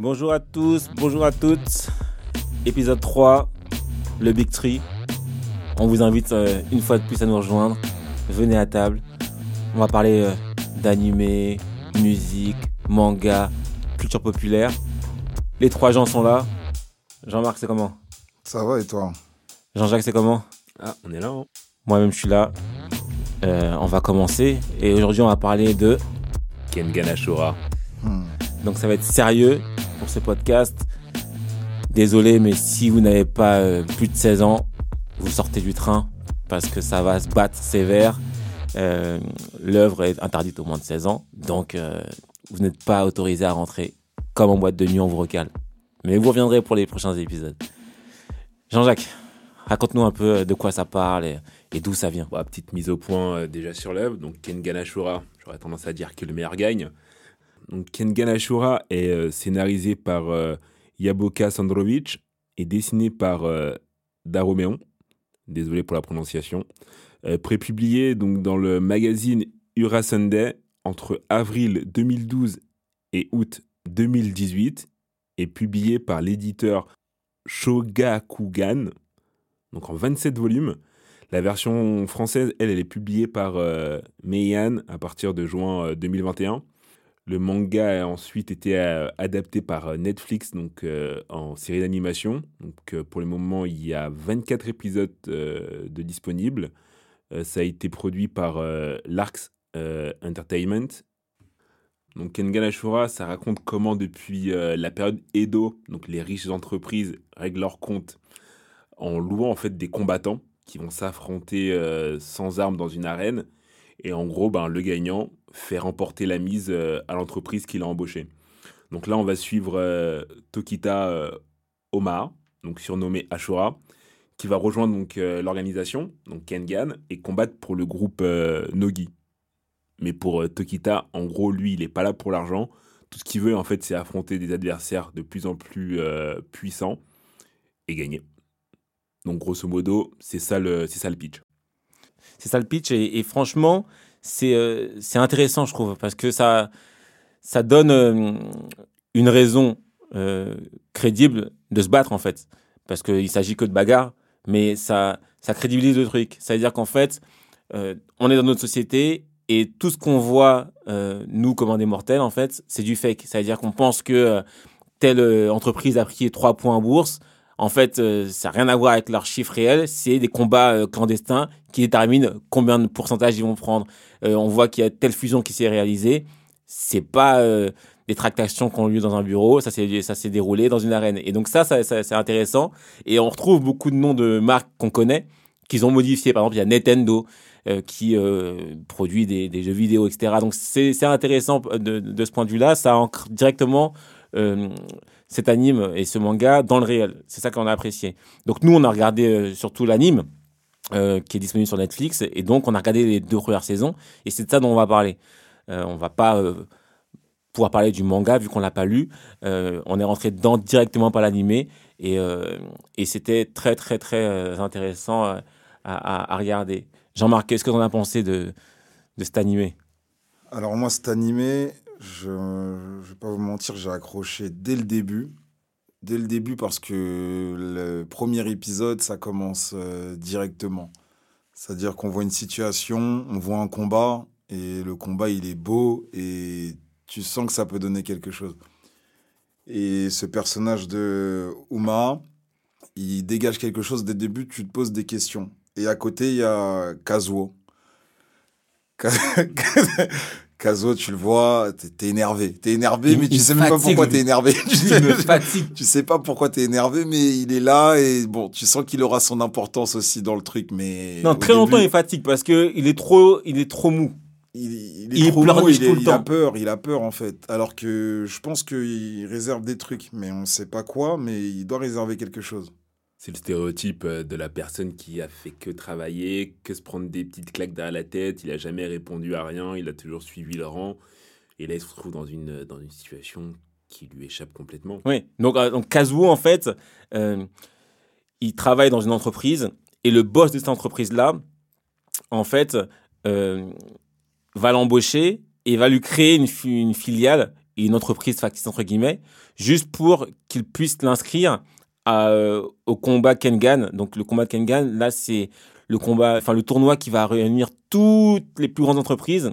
Bonjour à tous, bonjour à toutes. Épisode 3, le Big Tree. On vous invite euh, une fois de plus à nous rejoindre. Venez à table. On va parler euh, d'animé, musique, manga, culture populaire. Les trois gens sont là. Jean-Marc, c'est comment? Ça va et toi? Jean-Jacques, c'est comment? Ah, on est là. Hein. Moi-même, je suis là. Euh, on va commencer. Et aujourd'hui, on va parler de. Kengan Ashura. Donc, ça va être sérieux pour ce podcast. Désolé, mais si vous n'avez pas euh, plus de 16 ans, vous sortez du train parce que ça va se battre sévère. Euh, L'œuvre est interdite aux moins de 16 ans, donc euh, vous n'êtes pas autorisé à rentrer. Comme en boîte de nuit, on vous recale. Mais vous reviendrez pour les prochains épisodes. Jean-Jacques, raconte-nous un peu de quoi ça parle et, d'où ça vient. Bon, petite mise au point euh, déjà sur l'œuvre. Donc Kengan Ashura, j'aurais tendance à dire que le meilleur gagne. Donc Kengan Ashura est euh, scénarisé par euh, Jaboka Sandrovic et dessiné par euh, Daroméon. Désolé pour la prononciation. Prépublié dans le magazine Ura Sunday entre avril 2012 et août 2018 et publié par l'éditeur Shogakugan, donc en 27 volumes. La version française, elle, elle est publiée par euh, Meian à partir de juin euh, 2021. Le manga a ensuite été euh, adapté par euh, Netflix donc euh, en série d'animation. Pour le moment, il y a 24 épisodes de disponibles. Ça a été produit par Larks Entertainment. Donc Kengan ça raconte comment depuis la période Edo, donc les riches entreprises règlent leurs comptes en louant en fait des combattants qui vont s'affronter sans armes dans une arène. Et en gros, ben, le gagnant fait remporter la mise euh, à l'entreprise qu'il a embauchée. Donc là, on va suivre euh, Tokita euh, Omar, donc surnommé Ashura, qui va rejoindre donc l'organisation, donc Kengan, et combattre pour le groupe Nogi. Mais pour Tokita, en gros, lui, il n'est pas là pour l'argent. Tout ce qu'il veut, en fait, c'est affronter des adversaires de plus en plus puissants et gagner. Donc, grosso modo, c'est ça le, ça le pitch. C'est ça le pitch et franchement, c'est euh, c'est intéressant, je trouve, parce que ça, ça donne euh, une raison euh, crédible de se battre, en fait. Parce qu'il s'agit que de bagarre, mais ça, ça crédibilise le truc. C'est-à-dire qu'en fait, on est dans notre société et tout ce qu'on voit, nous, comme des mortels, en fait, c'est du fake. C'est-à-dire qu'on pense que telle entreprise a pris trois points en bourse. En fait, euh, ça n'a rien à voir avec leurs chiffres réels. C'est des combats euh, clandestins qui déterminent combien de pourcentage ils vont prendre. Euh, on voit qu'il y a telle fusion qui s'est réalisée. C'est pas des tractations qui ont lieu dans un bureau. Ça s'est déroulé dans une arène. Et donc ça, c'est intéressant. Et on retrouve beaucoup de noms de marques qu'on connaît qu'ils ont modifiés. Par exemple, il y a Nintendo qui produit des, jeux vidéo, etc. Donc c'est intéressant de, ce point de vue-là. Ça ancre directement cet anime et ce manga dans le réel. C'est ça qu'on a apprécié. Donc nous, on a regardé euh, surtout l'anime euh, qui est disponible sur Netflix et donc on a regardé les deux premières saisons et c'est de ça dont on va parler. Euh, on va pas euh, pouvoir parler du manga vu qu'on l'a pas lu. On est rentré dedans directement par l'animé et, et c'était très très très intéressant à regarder. Jean-Marc, qu'est-ce que tu en as pensé de, de cet animé? Alors moi, cet animé, je ne vais pas vous mentir, j'ai accroché dès le début. dès le début parce que le premier épisode, ça commence euh, directement. C'est-à-dire qu'on voit une situation, on voit un combat, et le combat, il est beau, et tu sens que ça peut donner quelque chose. Et ce personnage de Uma, il dégage quelque chose dès le début, tu te poses des questions. Et à côté, il y a Kazuo. Kazuo, tu le vois, t'es énervé. T'es énervé, mais tu sais même pas pourquoi t'es énervé. tu sais, tu pas pourquoi t'es énervé, mais il est là et bon, tu sens qu'il aura son importance aussi dans le truc, mais. Non, très longtemps, il fatigue parce que il est trop, il est trop mou. Il, est trop mou, il, il a peur, il a peur en fait. Alors que je pense qu'il réserve des trucs, mais on sait pas quoi, mais il doit réserver quelque chose. C'est le stéréotype euh, de la personne qui a fait que travailler, que se prendre des petites claques derrière la tête. Il a jamais répondu à rien, il a toujours suivi le rang. Et là, il se retrouve dans une, dans une situation qui lui échappe complètement. Oui, donc, euh, donc Kazuo, en fait, euh, il travaille dans une entreprise et le boss de cette entreprise-là, en fait, va l'embaucher et va lui créer une, une filiale et une entreprise factice, entre guillemets, juste pour qu'il puisse l'inscrire euh, au combat Kengan. Donc le combat Kengan, là c'est le combat, enfin le tournoi qui va réunir toutes les plus grandes entreprises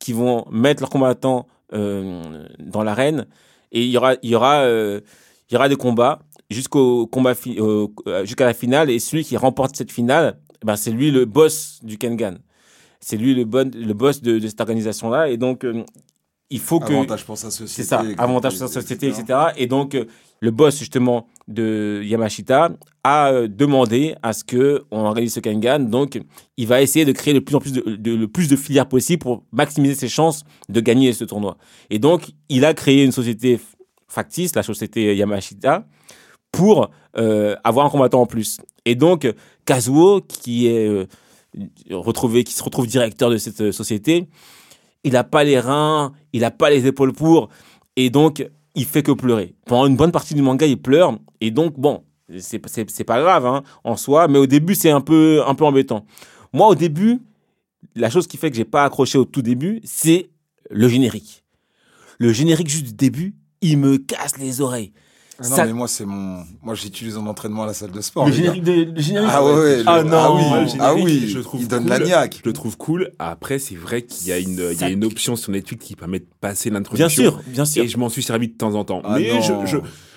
qui vont mettre leurs combattants euh, dans l'arène et il y aura, il y aura, euh, il y aura des combats jusqu'au combat jusqu'à la finale et celui qui remporte cette finale, ben c'est lui le boss du Kengan. C'est lui le, bon, le boss de, de cette organisation là et donc il faut que avantage pour sa société. C'est ça, avantage pour sa société, etc. Et donc le boss justement de Yamashita a euh, demandé à ce que on organise ce Kengan. Donc, il va essayer de créer le plus en plus de, le plus de filières possible pour maximiser ses chances de gagner ce tournoi. Et donc, il a créé une société factice, la société Yamashita, pour euh, avoir un combattant en plus. Et donc, Kazuo, qui est euh, retrouvé, qui se retrouve directeur de cette société, il n'a pas les reins, il n'a pas les épaules pour, et donc il fait que pleurer. Pendant une bonne partie du manga, il pleure. Et donc, bon, c'est, pas grave hein, en soi, mais au début, c'est un peu, un peu embêtant. Moi, au début, la chose qui fait que j'ai pas accroché au tout début, c'est le générique. Le générique juste du début, il me casse les oreilles. Ah non, mais moi, c'est mon. Moi, j'utilise en entraînement à la salle de sport. Le générique, de... le générique Ah ouais, ah, non. ah oui, ah oui. je trouve il donne cool. la niaque. Je le trouve cool. Après, c'est vrai qu'il y a une, il y a une option sur Netflix qui permet de passer Bien l'introduction. sûr, bien sûr. Et je m'en suis servi de temps en temps. Ah mais non. je, je,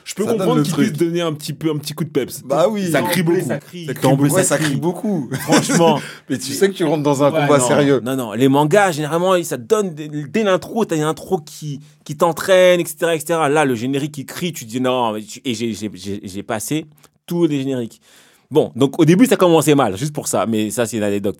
je peux Ça comprendre le qu'il truc. puisse donner un petit peu, un petit coup de peps. Bah oui. Ça crie beaucoup. Ça crie. Ça crie beaucoup. Ouais, ça crie beaucoup. Franchement. Mais tu sais que tu rentres dans un Ouais, combat non. sérieux. Non, non, les mangas, généralement, ça te donne dès, l'intro, t'as une intro qui, qui t'entraîne, etc., etc. Là, le générique qui crie, tu te dis non, et j'ai- passé tous les génériques. Bon, donc au début, ça commençait mal, juste pour ça, mais ça, c'est une anecdote.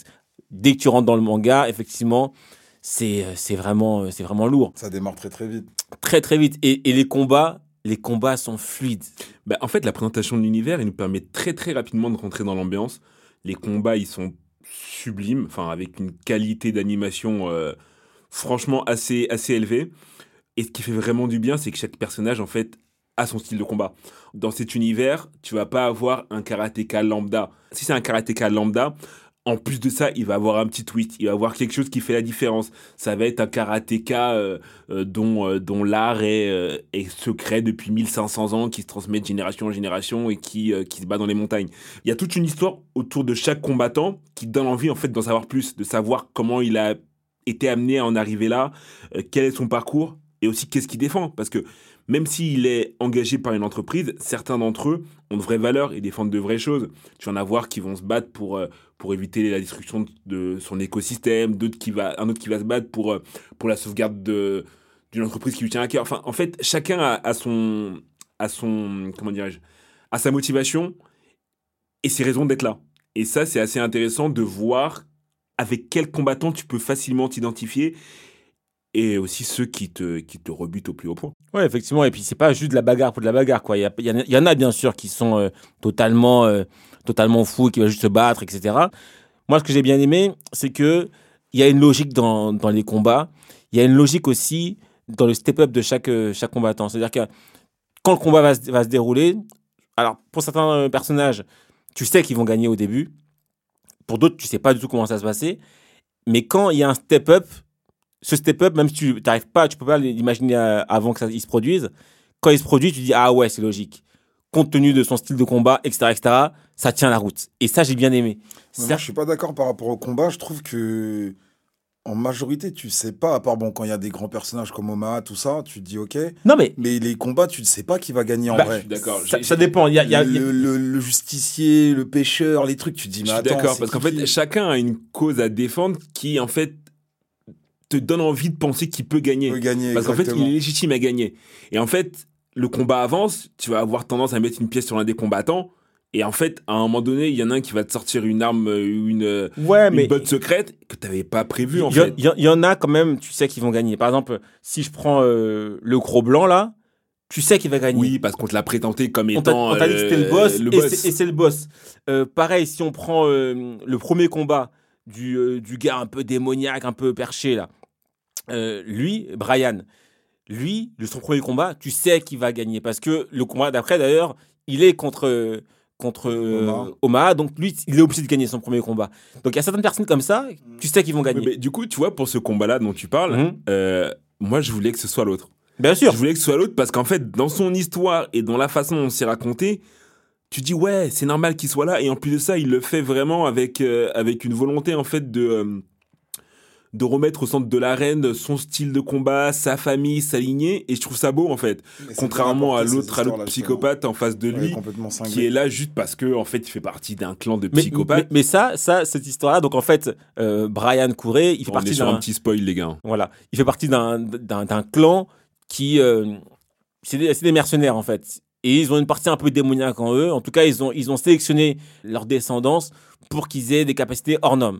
Dès que tu rentres dans le manga, effectivement, c'est c'est vraiment, c'est vraiment lourd. Ça démarre très très vite. Très, très vite. Et, et les combats, les combats sont fluides. Bah, en fait, la présentation de l'univers, il nous permet très très rapidement de rentrer dans l'ambiance. Les combats, ils sont sublimes, enfin avec une qualité d'animation euh, franchement assez assez élevée. Et ce qui fait vraiment du bien, c'est que chaque personnage en fait a son style de combat. Dans cet univers, tu vas pas avoir un karatéka lambda. Si c'est un karatéka lambda, en plus de ça, il va avoir un petit twist, il va avoir quelque chose qui fait la différence. Ça va être un karatéka euh, euh, dont, euh, dont l'art est, est secret depuis 1500 ans, qui se transmet de génération en génération et qui, qui se bat dans les montagnes. Il y a toute une histoire autour de chaque combattant qui donne envie en fait d'en savoir plus, de savoir comment il a été amené à en arriver là, quel est son parcours et aussi qu'est-ce qu'il défend. Parce que même s'il est engagé par une entreprise, certains d'entre eux ont de vraies valeurs et défendent de vraies choses. Tu en avoir qui vont se battre pour, euh, pour éviter la destruction de son écosystème, d'autres qui va, un autre qui va se battre pour, euh, pour la sauvegarde de, d'une entreprise qui lui tient à cœur. Enfin, en fait, chacun a, son, a son, comment dirais-je, a sa motivation et ses raisons d'être là. Et ça, c'est assez intéressant de voir avec quel combattant tu peux facilement t'identifier et aussi ceux qui te, qui te rebutent au plus haut point. Ouais, effectivement. Et puis, c'est pas juste de la bagarre pour de la bagarre. Il y, a- y en a- bien sûr, qui sont euh, totalement, euh, totalement fous, qui veulent juste se battre, etc. Moi, ce que j'ai bien aimé, c'est que il y a une logique dans, dans les combats. Il y a une logique aussi dans le step-up de chaque, euh, chaque combattant. C'est-à-dire que quand le combat va se, va se dérouler, alors, pour certains personnages, tu sais qu'ils vont gagner au début. Pour d'autres, tu sais pas du tout comment ça va se passer. Mais quand il y a un step-up, ce step-up, même si tu n'arrives pas, tu peux pas l'imaginer euh, avant que ça il se produise. Quand il se produit, tu dis ah ouais, c'est logique. compte tenu de son style de combat, etc., etc., ça tient la route. Et ça, j'ai bien aimé. Moi, je suis pas d'accord par rapport au combat. Je trouve que en majorité, tu sais pas, à part bon, quand il y a des grands personnages comme Omaha, tout ça, tu te dis ok. Non, mais. Mais les combats, tu ne sais pas qui va gagner en Bah, vrai. D'accord. Ça, dépend. Il y a, y le, le- le justicier, le pêcheur, les trucs, tu te dis, Je mais suis attends. d'accord, parce qu'en qui fait, chacun a une cause à défendre qui, en fait, te donne envie de penser qu'il peut gagner. peut gagner. Parce qu'en fait, il est légitime à gagner. Et en fait, le combat avance, tu vas avoir tendance à mettre une pièce sur l'un des combattants. Et en fait, à un moment donné, il y en a un qui va te sortir une arme, euh, une, euh, ouais, une mais. botte secrète que tu n'avais pas prévu, en Il y, a- fait. il y en a quand même, tu sais qu'ils vont gagner. Par exemple, si je prends euh, le gros blanc là, tu sais qu'il va gagner. Oui, parce qu'on te l'a présenté comme étant on t'a dit que c'était le boss, le et boss. c'est- et c'est le boss. Euh, pareil, si on prend euh, le premier combat du, du gars un peu démoniaque, un peu perché là, euh, lui, Brian, lui, de son premier combat, tu sais qu'il va gagner parce que le combat d'après d'ailleurs, il est contre contre euh, Omaha. Omaha, donc lui, il est obligé de gagner son premier combat. Donc il y a certaines personnes comme ça, tu sais qu'ils vont gagner. mais du coup, tu vois, pour ce combat-là dont tu parles, Mhm. euh, moi, je voulais que ce soit l'autre. Bien sûr. Je voulais que ce soit l'autre parce qu'en fait, dans son histoire et dans la façon dont c'est raconté, tu dis ouais, c'est normal qu'il soit là. Et en plus de ça, il le fait vraiment avec, euh, avec une volonté en fait de, euh, de remettre au centre de l'arène son style de combat, sa famille, sa lignée. Et je trouve ça beau en fait. Contrairement à l'autre, à psychopathe en face de. Ouais, lui. Qui est là juste parce que en fait il fait partie d'un clan de psychopathes. mais- mais ça, ça, cette histoire-là, donc en fait, euh, Brian Couré, il fait On est partie sur un d'un, petit spoil les gars. voilà, il fait partie d'un, d'un, d'un clan qui, euh, c'est des, c'est des mercenaires en fait, et ils ont une partie un peu démoniaque en eux. En tout cas, ils ont, ils ont sélectionné leur descendance pour qu'ils aient des capacités hors normes.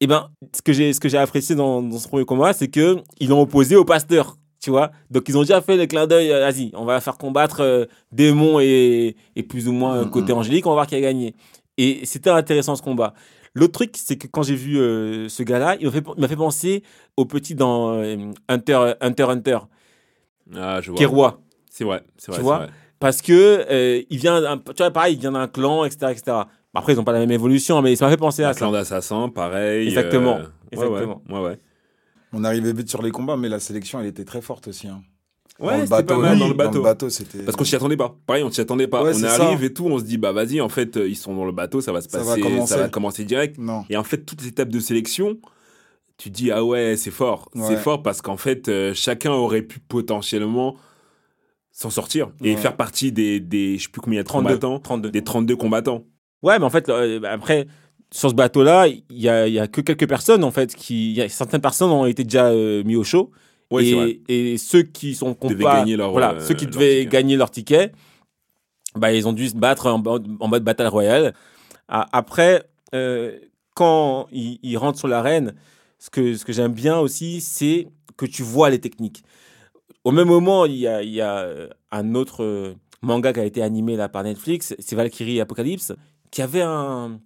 Et ben, ce que j'ai, ce que j'ai apprécié dans, dans ce premier combat, c'est que ils l'ont opposé au pasteur. Tu vois, donc ils ont déjà fait le clin d'œil. euh, Vas-y, on va faire combattre euh, démons et, et plus ou moins euh, côté angélique. On va voir qui a gagné. Et c'était intéressant ce combat. L'autre truc, c'est que quand j'ai vu euh, ce gars-là, il m'a fait, il m'a fait penser au petit dans euh, Hunter, Hunter, Hunter, Ah, je vois. qui est roi. C'est vrai, c'est vrai. Tu c'est vois vrai. Parce que il vient, d'un- tu vois, pareil, il vient d'un clan, etc., etc. Après, ils n'ont pas la même évolution, mais ça m'a fait penser à ça. clan d'assassins, pareil. Exactement, euh, ouais, exactement. Ouais, ouais. ouais. On arrivait vite sur les combats, mais la sélection, elle était très forte aussi. hein. Ouais, dans le c'était bateau, pas mal oui, dans le bateau. c'était. Parce qu'on s'y attendait pas. Pareil, on s'y attendait pas. Ouais, on arrive ça. et tout, on se dit, bah vas-y, en fait, euh, ils sont dans le bateau, ça va se Ça va passer, ça commencer. va commencer direct. Non. Et en fait, toutes les étapes de sélection, tu dis, ah ouais, c'est fort. Ouais. C'est fort parce qu'en fait, euh, chacun aurait pu potentiellement s'en sortir et Ouais. faire partie des, des, je sais plus combien il y a de 32. combattants, 32. des 32 combattants. Ouais, mais en fait, euh, bah, après, sur ce bateau-là, il y a, y a que quelques personnes, en fait, qui. il Y a, certaines personnes ont été déjà euh, mis au chaud. Ouais, et, et ceux qui sont pas- gagner leur, voilà, euh, ceux qui leur devaient ticket. gagner leur ticket, bah, ils ont dû se battre en, mode- en mode bataille royale. A- Après, euh, quand ils, ils rentrent sur l'arène, ce que, ce que j'aime bien aussi, c'est que tu vois les techniques. Au même moment, il y a, il y a un autre manga qui a été animé là, par Netflix, c'est Valkyrie Apocalypse, qui avait un,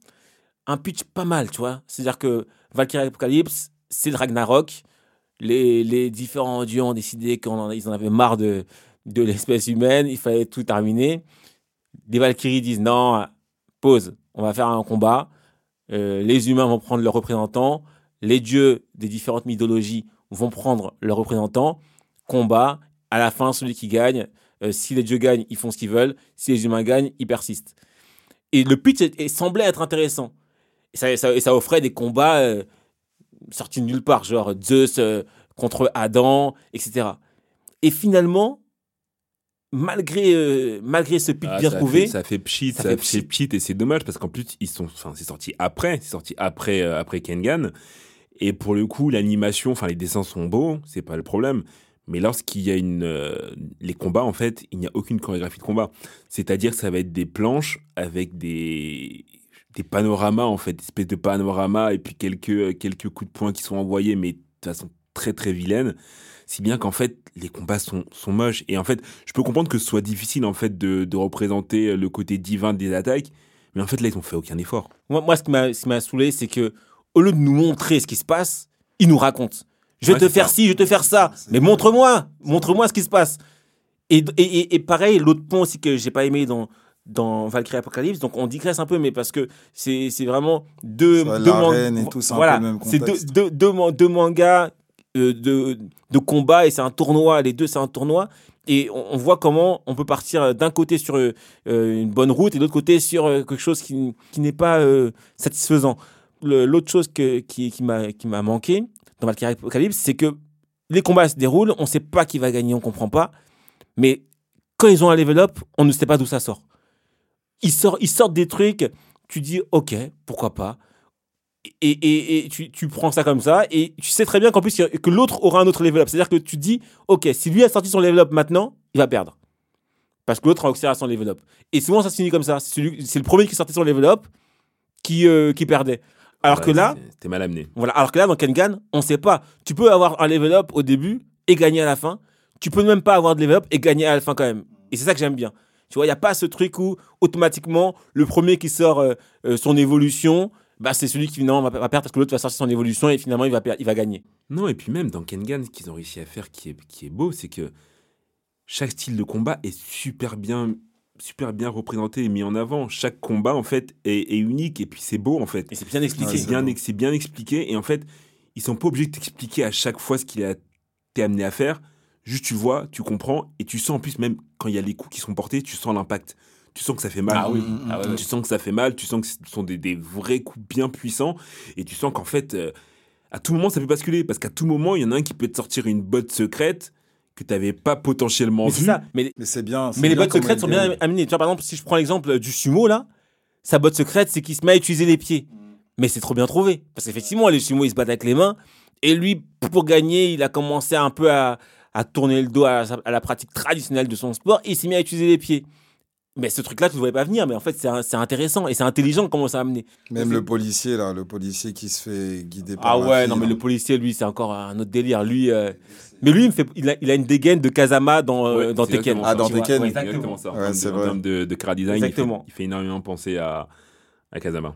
un pitch pas mal, tu vois. C'est-à-dire que Valkyrie Apocalypse, c'est le Ragnarok. Les, les différents dieux ont décidé qu'ils en, en avaient marre de, de l'espèce humaine, il fallait tout terminer. Les Valkyries disent non, pause, on va faire un combat. Euh, les humains vont prendre leurs représentants, les dieux des différentes mythologies vont prendre leurs représentants. Combat, à la fin, celui qui gagne, euh, si les dieux gagnent, ils font ce qu'ils veulent, si les humains gagnent, ils persistent. Et le pitch est- semblait être intéressant. Et ça, ça- et ça offrait des combats euh, sortis de nulle part, genre Zeus euh, contre Adam, etc. Et finalement, malgré, euh, malgré ce pitch Ah, bien trouvé, ça fait pchit, ça ça, fait pchit. pchit et c'est dommage parce qu'en plus ils sont, enfin c'est sorti après, c'est sorti après après Kengan et pour le coup l'animation, enfin les dessins sont beaux, c'est pas le problème. Mais lorsqu'il y a une, euh, les combats en fait, il n'y a aucune chorégraphie de combat. C'est-à-dire que ça va être des planches avec des des panoramas en fait, des espèces de panoramas et puis quelques quelques coups de poing qui sont envoyés mais de façon très très vilaine. Si bien qu'en fait les combats sont, sont moches et en fait je peux comprendre que ce soit difficile en fait de, de représenter le côté divin des attaques, mais en fait là ils ont fait aucun effort. Moi, moi, ce qui m'a saoulé, c'est que au lieu de nous montrer ce qui se passe, ils nous racontent. Je vais te faire ci, je vais te faire ça. Mais montre-moi, montre-moi ce qui se passe. Et, et, et- pareil, l'autre point aussi que j'ai pas aimé dans dans Valkyrie Apocalypse, donc on digresse un peu, mais parce que c'est c'est vraiment deux, Ça, deux man- et tout, c'est un voilà, peu le même deux, deux, deux, man- deux mangas euh, de, de combat et c'est un tournoi, les deux c'est un tournoi. Et on, voit comment on peut partir d'un côté sur euh, une bonne route et de l'autre côté sur euh, quelque chose qui, qui n'est pas euh, satisfaisant. L'autre chose que, qui, qui m'a manqué dans Valkyrie Apocalypse, c'est que les combats se déroulent, on ne sait pas qui va gagner, on ne comprend pas. Mais quand ils ont un level up, on ne sait pas d'où ça sort. Ils sortent, des trucs, tu dis ok, pourquoi pas et, tu, prends ça comme ça, et tu sais très bien qu'en plus, que l'autre aura un autre level up. C'est-à-dire que tu dis, ok, si lui a sorti son level up maintenant, il va perdre. Parce que l'autre a accéléré son level up. Et souvent, ça se finit comme ça. C'est le premier qui sortait son level up qui, euh, qui perdait. Alors que là. T'es mal amené. Voilà. Alors que là, dans Kengan, on ne sait pas. Tu peux avoir un level up au début et gagner à la fin. Tu peux même pas avoir de level up et gagner à la fin quand même. Et c'est ça que j'aime bien. Tu vois, il n'y a pas ce truc où automatiquement, le premier qui sort euh, euh, son évolution, bah, c'est celui qui finalement va, perdre parce que l'autre va sortir son évolution et finalement il va, il va gagner. Non, et puis même dans Kengan, ce qu'ils ont réussi à faire qui est, qui est beau, c'est que chaque style de combat est super bien super bien représenté et mis en avant. Chaque combat, en fait, est, unique et puis c'est beau, en fait. Et c'est bien expliqué. c'est bien, bien, expliqué. Et en fait, ils sont pas obligés de t'expliquer à chaque fois ce qu'il a été amené à faire. Juste, tu vois, tu comprends et tu sens en plus, même quand il y a les coups qui sont portés, tu sens l'impact tu sens que ça fait mal. Ah oui. Ah tu sens que ça fait mal, tu sens que ce sont des, des vrais coups bien puissants, et tu sens qu'en fait, euh, à tout moment, ça peut basculer, parce qu'à tout moment, il y en a un qui peut te sortir une botte secrète que tu n'avais pas potentiellement mais vu. Ça. Mais, c'est bien. Mais les bottes secrètes sont bien amenées. Tu vois, par exemple, si je prends l'exemple du sumo, là, sa botte secrète, c'est qu'il se met à utiliser les pieds. Mais c'est trop bien trouvé. Parce qu'effectivement, les sumo, ils se battent avec les mains. Et lui, pour gagner, il a commencé un peu à, à tourner le dos à, à, la pratique traditionnelle de son sport et il s'est mis à utiliser les pieds. Mais ce truc-là, tu ne voyais pas venir. Mais en fait, c'est intéressant et c'est intelligent comment ça a amené. Même le policier, là, le policier qui se fait guider par. Ah ouais, non, mais le policier, lui, c'est encore un autre délire. Lui, euh, Mais lui, il, me fait... il, a, il a une dégaine de Kazama dans, euh, dans Tekken. Ah, dans Tekken Exactement ça. Ouais, c'est vrai. En termes de, de car design, exactement. Il, fait, énormément penser à, à Kazama.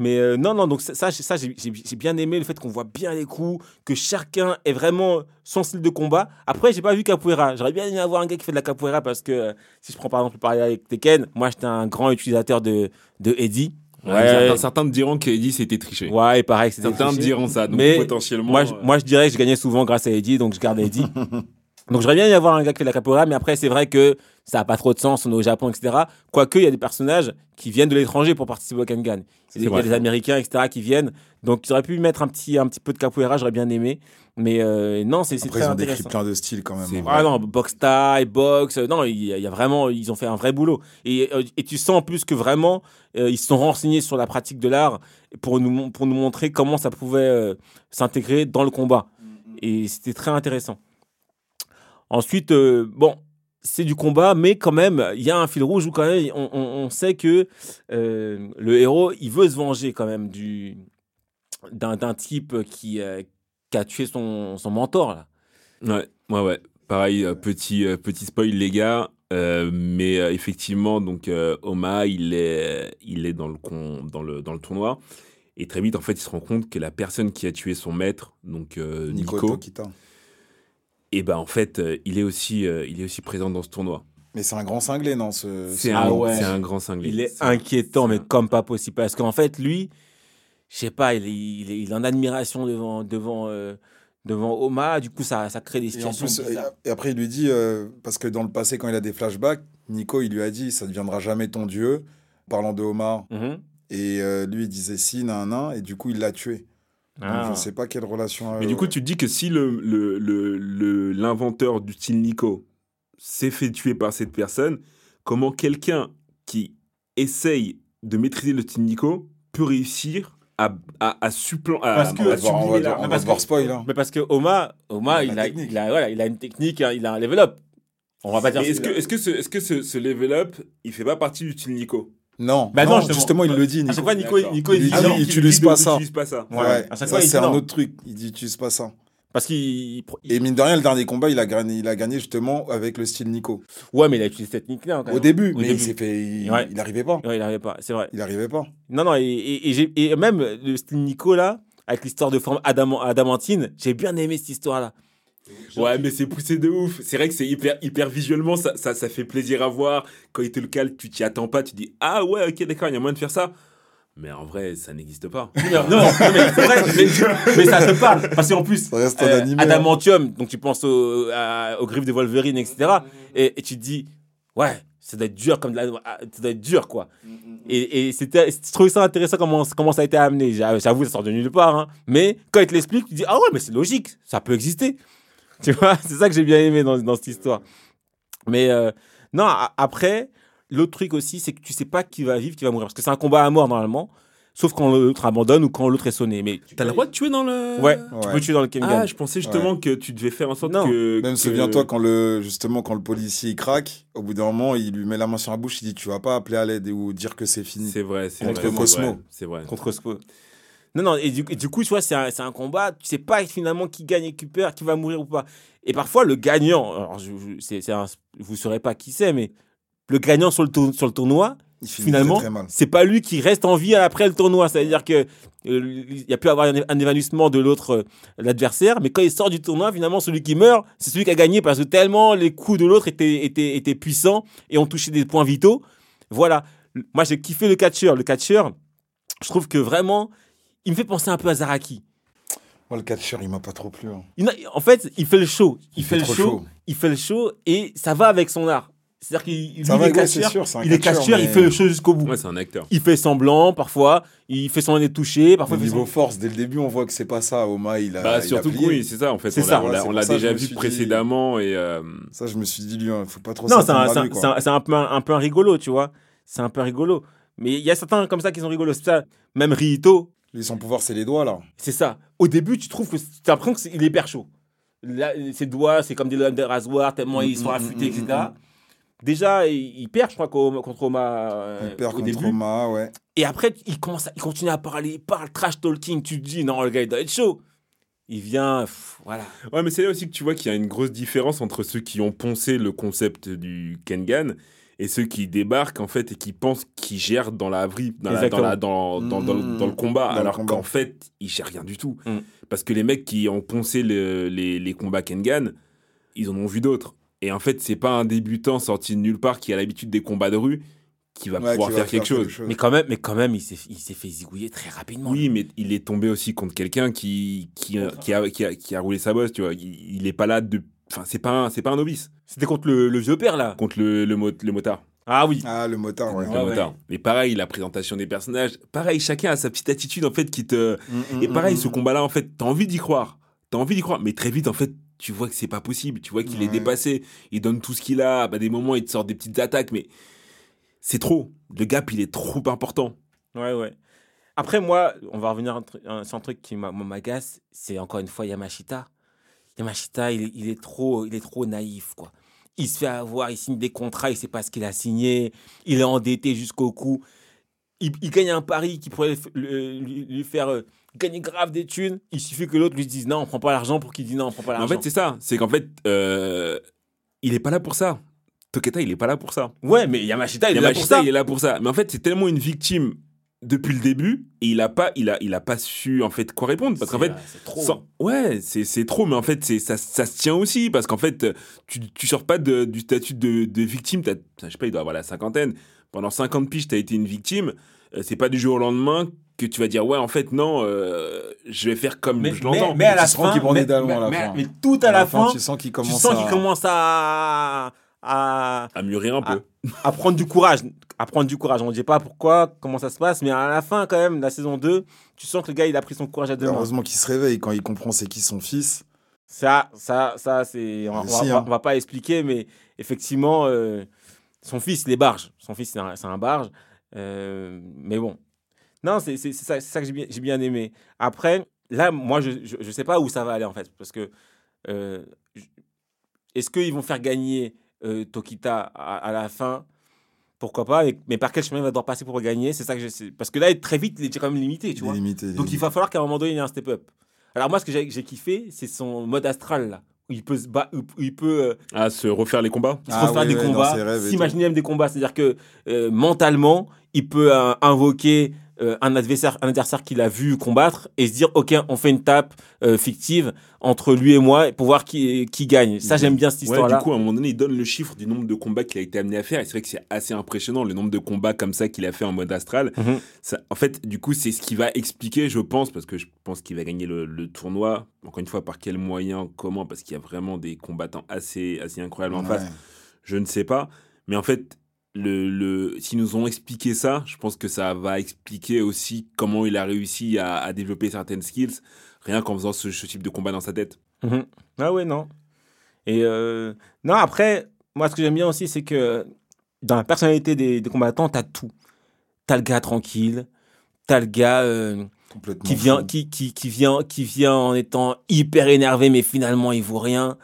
Mais euh, non, non, donc ça, ça j'ai bien aimé le fait qu'on voit bien les coups, que chacun ait vraiment son style de combat. Après, j'ai pas vu capoeira. J'aurais bien aimé avoir un gars qui fait de la capoeira parce que euh, si je prends par exemple parler avec Tekken, moi j'étais un grand utilisateur de, de Eddie. Ouais, certains, te diront qu'Eddie c'était triché. Ouais, et pareil, c'était Certains te diront ça, donc Mais potentiellement. Moi, je, moi, je dirais que je gagnais souvent grâce à Eddie, donc je garde Eddie. Donc j'aurais bien y avoir un gars qui fait de la capoeira, mais après c'est vrai que ça n'a pas trop de sens, on est au Japon, etc. Quoique il y a des personnages qui viennent de l'étranger pour participer au Kangan. Il y a des Américains, etc. qui viennent. Donc ils auraient pu mettre un petit, un petit peu de capoeira, j'aurais bien aimé. Mais euh, non, c'est très ils ont décrit plein de styles quand même. Ah non, box style, box, non, il y, a vraiment, ils ont fait un vrai boulot. Et, euh, et tu sens en plus que vraiment, euh, ils se sont renseignés sur la pratique de l'art pour nous, pour nous montrer comment ça pouvait s'intégrer dans le combat. Mm-hmm. Et c'était très intéressant. Ensuite, euh, bon, c'est du combat, mais quand même, il y a un fil rouge où quand même, on, sait que euh, le héros, il veut se venger quand même du d'un type qui, euh, qui a tué son, son mentor là. Ouais, ouais, ouais. Pareil, petit petit spoil les gars, mais effectivement, donc Oma, il est il est dans le con, dans le dans le tournoi. Et très vite, en fait, il se rend compte que la personne qui a tué son maître, donc Nico, Nico et ben en fait, euh, il, est aussi, euh, il est aussi présent dans ce tournoi. Mais c'est un grand cinglé, non ce, C'est un, un, grand cinglé. Il est, inquiétant, mais comme pas possible. Parce qu'en fait, lui, je sais pas, il est, il, est, en admiration devant, devant, euh, devant Oma. Du coup, ça, ça crée des situations. Et, après, il lui dit, parce que dans le passé, quand il a des flashbacks, Nico, il lui a dit, ça ne deviendra jamais ton dieu, parlant de Oma. Mhm. Et lui, il disait si, nan, nan, et du coup, il l'a tué. Je ne ah. sais pas quelle relation. Mais du coup, tu te dis que si l'inventeur le, le, du style Nico s'est fait tuer par cette personne, comment quelqu'un qui essaye de maîtriser le style Nico peut réussir à, à, à supplanter. Parce que, on va, se voir spoil. Hein. Mais parce que Oma, Oma il, a, il, a, voilà, il a une technique, hein, il a un level up. On va pas dire. Est-ce que, est -ce que, ce, est -ce, que ce, ce level up, il fait pas partie du style Nico? Non, bah non, justement, il le dit. Nico. À chaque fois, Nico, Nico il, dit, il, il utilise pas ça. pas ça. Ouais. À chaque fois, c'est un autre truc. Il dit, utilise pas ça. Parce qu'il. Et mine de rien, le dernier combat, il a gagné, il a gagné justement avec le style Nico. Ouais, mais il a utilisé cette technique-là. Au début, mais il s'est fait. Il n'arrivait pas. Ouais, il n'arrivait pas, c'est vrai. Il n'arrivait pas. Non, non, et, et, et, même le style Nico, là, avec l'histoire de forme adamantine, j'ai bien aimé cette histoire-là. Ouais, mais c'est poussé de ouf. C'est vrai que c'est hyper, hyper visuellement, ça, ça, ça, fait plaisir à voir. Quand il te le cale, tu t'y attends pas, tu dis Ah ouais, ok, d'accord, il y a moyen de faire ça. Mais en vrai, ça n'existe pas. non, non, mais c'est vrai, mais, ça te parle. Parce qu'en plus, euh, Adamantium, donc tu penses au, aux griffes de Wolverine, etc. Et, et tu te dis, ouais, ça doit être dur comme de la- ah, ça doit être dur quoi. Et, et c'était, je trouvais ça intéressant comment, comment ça a été amené. J'a- J'avoue, ça sort de nulle part. hein. Mais quand il te l'explique, tu dis, ah ouais, mais c'est logique, ça peut exister. Tu vois, c'est ça que j'ai bien aimé dans, dans cette histoire. Mais euh, non, a- après, l'autre truc aussi, c'est que tu sais pas qui va vivre, qui va mourir. Parce que c'est un combat à mort normalement. Sauf quand l'autre abandonne ou quand l'autre est sonné. Mais T'as le droit de tuer dans le. Ouais, tu peux tuer dans le Kengan. Ah, je pensais justement que tu devais faire en sorte Non. que. Même que- souviens-toi quand le justement quand le policier il craque, au bout d'un moment il lui met la main sur la bouche, il dit tu vas pas appeler à l'aide ou dire que c'est fini. C'est vrai, c'est Contre vrai. c'est Cosmo. C'est vrai. contre Spo. Non, non, et du, et du coup, tu vois, c'est un, c'est un combat, tu sais pas finalement qui gagne et qui perd, qui va mourir ou pas. Et parfois, le gagnant, alors je, un- vous saurez pas qui c'est, mais le gagnant sur le, tour- sur le tournoi, Il finalement, c'est pas lui qui reste en vie après le tournoi. C'est-à-dire que euh, il y a pu avoir un, un évanouissement de l'autre, euh, l'adversaire, mais quand il sort du tournoi, finalement, celui qui meurt, c'est celui qui a gagné parce que tellement les coups de l'autre étaient, étaient, étaient puissants et ont touché des points vitaux. Voilà. Moi, j'ai kiffé le catcheur. Le catcheur, je trouve que vraiment, il me fait penser un peu à Zaraki. Moi le catcheur il m'a pas trop plu. hein. Il en fait, il fait le show. Il, Il fait, fait le show, chaud. Il fait le show et ça va avec son art. C'est-à-dire qu'il il est catcheur, il est catcheur, catcheur, il mais- fait le show jusqu'au bout. Ouais, c'est un acteur. Il fait semblant parfois, il fait semblant d'être touché, parfois Au il fait niveau semblant- force, dès le début on voit que c'est pas ça. Oma il a. Bah, il surtout plié. oui, c'est ça en fait. On l'a- on déjà vu dit- précédemment et. euh, Ça je me suis dit lui, hein, faut pas trop. Non, c'est un, peu, un, peu un rigolo, tu vois. C'est un peu un rigolo. Mais il y a certains comme ça qui sont rigolos. C'est ça. Même Rito, son pouvoir c'est les doigts là. c'est ça. Au début, tu trouves que t'as l'impression qu'il est hyper chaud. Là, ses doigts, c'est comme des lames de rasoir, tellement ils sont mm, affûtés, mm, etc. mm, Déjà, il, perd, je crois, qu'au- contre Oma euh, Il perd au contre début. Oma, ouais. Et après, il, commence à- il continue à parler, il parle trash talking. Tu te dis, non, le gars, il doit être chaud. Il vient, pff, voilà. Ouais, mais c'est là aussi que tu vois qu'il y a une grosse différence entre ceux qui ont poncé le concept du Kengan et ceux qui débarquent en fait et qui pensent qu'ils gèrent dans la vie, dans, la- dans, la- dans, dans, dans le- dans le combat, alors qu'en fait, ils gèrent rien du tout. Mm. Parce que les mecs qui ont poncé le- les, les combats Kengan, ils en ont vu d'autres. Et en fait, c'est pas un débutant sorti de nulle part qui a l'habitude des combats de rue qui va Ouais, pouvoir qui faire va quelque chose. Mais quand même, mais quand même il s'est il s'est fait zigouiller très rapidement. Oui, mais il est tombé aussi contre quelqu'un qui, qui, qui, a, qui, a, qui a roulé sa bosse, tu vois. Il, il est pas là de. Enfin, c'est pas, un- c'est pas un novice C'était contre le, le vieux père, là. contre le, le, mot- le motard. Ah oui. Ah le motard ouais. Le Ouais, motard. Mais pareil, la présentation des personnages, pareil, chacun a sa petite attitude en fait qui te. Mm, Et mm, pareil, mm, ce mm. combat-là, en fait, t'as envie d'y croire. T'as envie d'y croire. Mais très vite, en fait, tu vois que c'est pas possible. Tu vois qu'il est dépassé. Il donne tout ce qu'il a. Bah, des moments, il te sort des petites attaques, mais c'est trop. Le gap, il est trop important. Ouais, ouais. Après, moi, on va revenir sur un truc qui m'agace. C'est encore une fois Yamashita. Yamashita, il, est- il est trop, il est trop naïf, quoi. Il se fait avoir, il signe des contrats, il sait pas ce qu'il a signé. Il est endetté jusqu'au cou. Il, il gagne un pari qui pourrait le- lui, lui faire euh, gagner grave des thunes. Il suffit que l'autre lui dise non, on prend pas l'argent pour qu'il dise non, on prend pas Mais en l'argent. fait, c'est ça. C'est qu'en fait, euh, il est pas là pour ça. Toketa, il est pas là pour ça. ouais, mais Yamashita, il est là pour ça. il est là pour ça. Mais en fait, c'est tellement une victime depuis le début et il a pas, il a, il a pas su en fait quoi répondre parce qu'en fait, euh, trop. sans- ouais, c'est c'est trop. Mais en fait, c'est ça, ça se tient aussi parce qu'en fait, tu, tu sors pas de- du statut de, de victime. T'as- Je sais pas, il doit avoir la cinquantaine. Pendant 50 piges, t'as été une victime. Euh, C'est pas du jour au lendemain que tu vas dire ouais, en fait non, euh, je vais faire comme mais, je l'entends. mais, mais à la Tu sens fin, mais, à la fin. mais tout à, la, fin, tu sens qu'il tu commence sens à... qu'il commence à, à, À mûrir un peu. à prendre du courage. À prendre du courage. On ne dit pas pourquoi, comment ça se passe, mais à la fin, quand même, la saison 2, tu sens que le gars, il a pris son courage à deux mains. Heureusement qu'il se réveille quand il comprend c'est qui son fils. Ça, ça, ça c'est. On, Si, va, hein. on va pas expliquer, mais effectivement, euh, son fils, il est barge. Son fils, c'est un, c'est un barge. Euh, mais bon. Non, c'est ça, c'est ça que j'ai bien, j'ai bien aimé. Après, là, moi, je, je, je sais pas où ça va aller, en fait. Parce que. euh, Est-ce qu'ils vont faire gagner euh, Tokita à, à la fin Pourquoi pas mais, mais par quel chemin il va devoir passer pour gagner C'est ça que je sais. Parce que là, très vite, il est quand même limité, tu vois. limité. Donc il va falloir qu'à un moment donné, il y ait un step-up. Alors moi, ce que j'ai j'ai kiffé, c'est son mode astral, là. Où il peut, se ba- où il peut euh, À se refaire les combats? se Ah refaire oui, des ouais, combats, s'imaginer même des combats. C'est-à-dire que euh, mentalement, il peut euh, invoquer euh, un adversaire, un adversaire qu'il a vu combattre et se dire, ok, on fait une tape euh, fictive entre lui et moi pour voir qui, qui gagne. Ça, j'aime bien cette Ouais, histoire-là. du coup, à un moment donné, il donne le chiffre du nombre de combats qu'il a été amené à faire. Et c'est vrai que c'est assez impressionnant, le nombre de combats comme ça qu'il a fait en mode astral. Mhm. Ça, en fait, du coup, c'est ce qui va expliquer, je pense, parce que je pense qu'il va gagner le, le tournoi. Encore une fois, par quel moyen, comment Parce qu'il y a vraiment des combattants assez, assez incroyables en face. Je ne sais pas. Mais en fait, le, le, s'ils nous ont expliqué ça, je pense que ça va expliquer aussi comment il a réussi à, à développer certaines skills, rien qu'en faisant ce, ce type de combat dans sa tête. Mhm. Ah ouais, non. Et euh, non, après, moi, ce que j'aime bien aussi, c'est que dans la personnalité des, des combattants, t'as tout. T'as le gars tranquille, t'as le gars euh, qui vient, qui, qui, qui vient, qui vient en étant hyper énervé, mais finalement il vaut rien.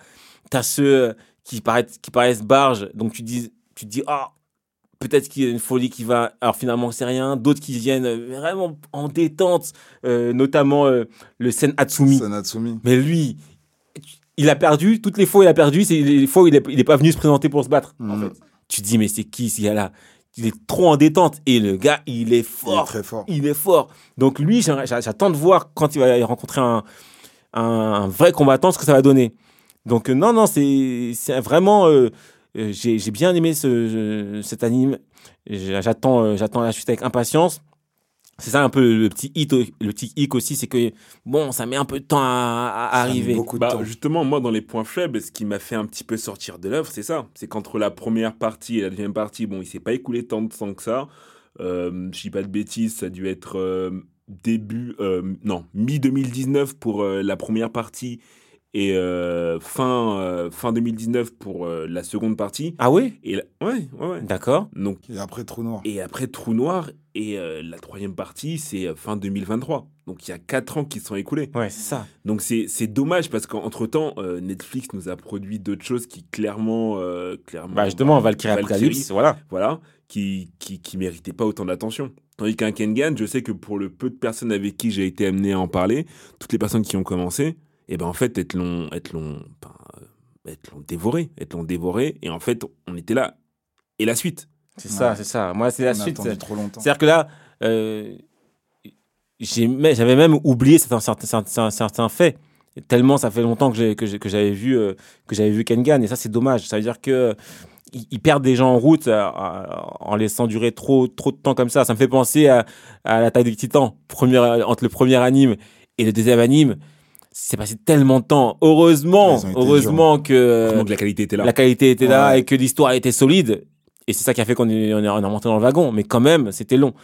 T'as ceux euh, qui paraissent, qui paraissent barges, donc tu dis, tu te dis, ah, peut-être qu'il y a une folie qui va, alors finalement c'est rien. D'autres qui viennent euh, vraiment en détente, euh, notamment euh, le Sen Hatsumi. Sanatsumi. Mais lui, il a perdu, toutes les fois il a perdu, c'est les fois où il est, il est pas venu se présenter pour se battre. En Mhm. fait. Tu te dis, mais c'est qui ce gars-là? Il est trop en détente. Et le gars, il est Il est fort. très fort. Il est fort. Donc lui, j'attends de voir quand il va rencontrer un, un vrai combattant ce que ça va donner. Donc non, non, c'est vraiment... euh, J'ai j'ai bien aimé ce, cet anime. J'a- J'attends euh, j'attends la suite avec impatience. C'est ça un peu le petit hit, le petit hic aussi, c'est que bon, ça met un peu de temps à, arriver. beaucoup de Bah, temps. justement, moi, dans les points faibles, ce qui m'a fait un petit peu sortir de l'œuvre, c'est ça. C'est qu'entre la première partie et la deuxième partie, bon, il s'est pas écoulé tant de temps que ça. Euh, je dis pas de bêtises, ça a dû être euh, début, euh, non, mi-2019 pour euh, la première partie et euh, fin, euh, fin 2019 pour euh, la seconde partie. Ah oui? Et la- ouais, ouais, ouais. D'accord. Donc, Et après, Trou Noir. et après Trou Noir, et euh, la troisième partie, c'est euh, fin 2023. Donc, il y a quatre ans qui se sont écoulés. Ouais, c'est ça. Donc c'est c'est dommage parce qu'entre-temps, euh, Netflix nous a produit d'autres choses qui clairement... euh, clairement Bah justement, Valkyrie Valkyrie. Apocalypse, voilà. Voilà, qui, qui, qui méritaient pas autant d'attention. Tandis qu'un Kengan, je sais que pour le peu de personnes avec qui j'ai été amené à en parler, toutes les personnes qui ont commencé, et ben en fait, elles l'ont elles l'ont ben, euh, l'ont dévoré, elles l'ont dévoré, et en fait, on était là. Et la suite C'est ça, c'est ça. Moi, c'est la On suite. attendu trop longtemps. C'est-à-dire que là, euh, j'ai mais- j'avais même oublié certains, certains, certains, certains faits. Tellement ça fait longtemps que j'ai- que j'ai- que j'avais vu, euh, que j'avais vu Kengan. Et ça, c'est dommage. Ça veut dire que euh, ils perdent des gens en route euh, en laissant durer trop, trop de temps comme ça. Ça me fait penser à, à l'attaque des titans. Première, entre le premier anime et le deuxième anime, c'est passé tellement de temps. Heureusement, heureusement que la qualité était là. la qualité était là Ouais. et que l'histoire était solide. Et c'est ça qui a fait qu'on est, on est, monté dans le wagon. Mais quand même, c'était long.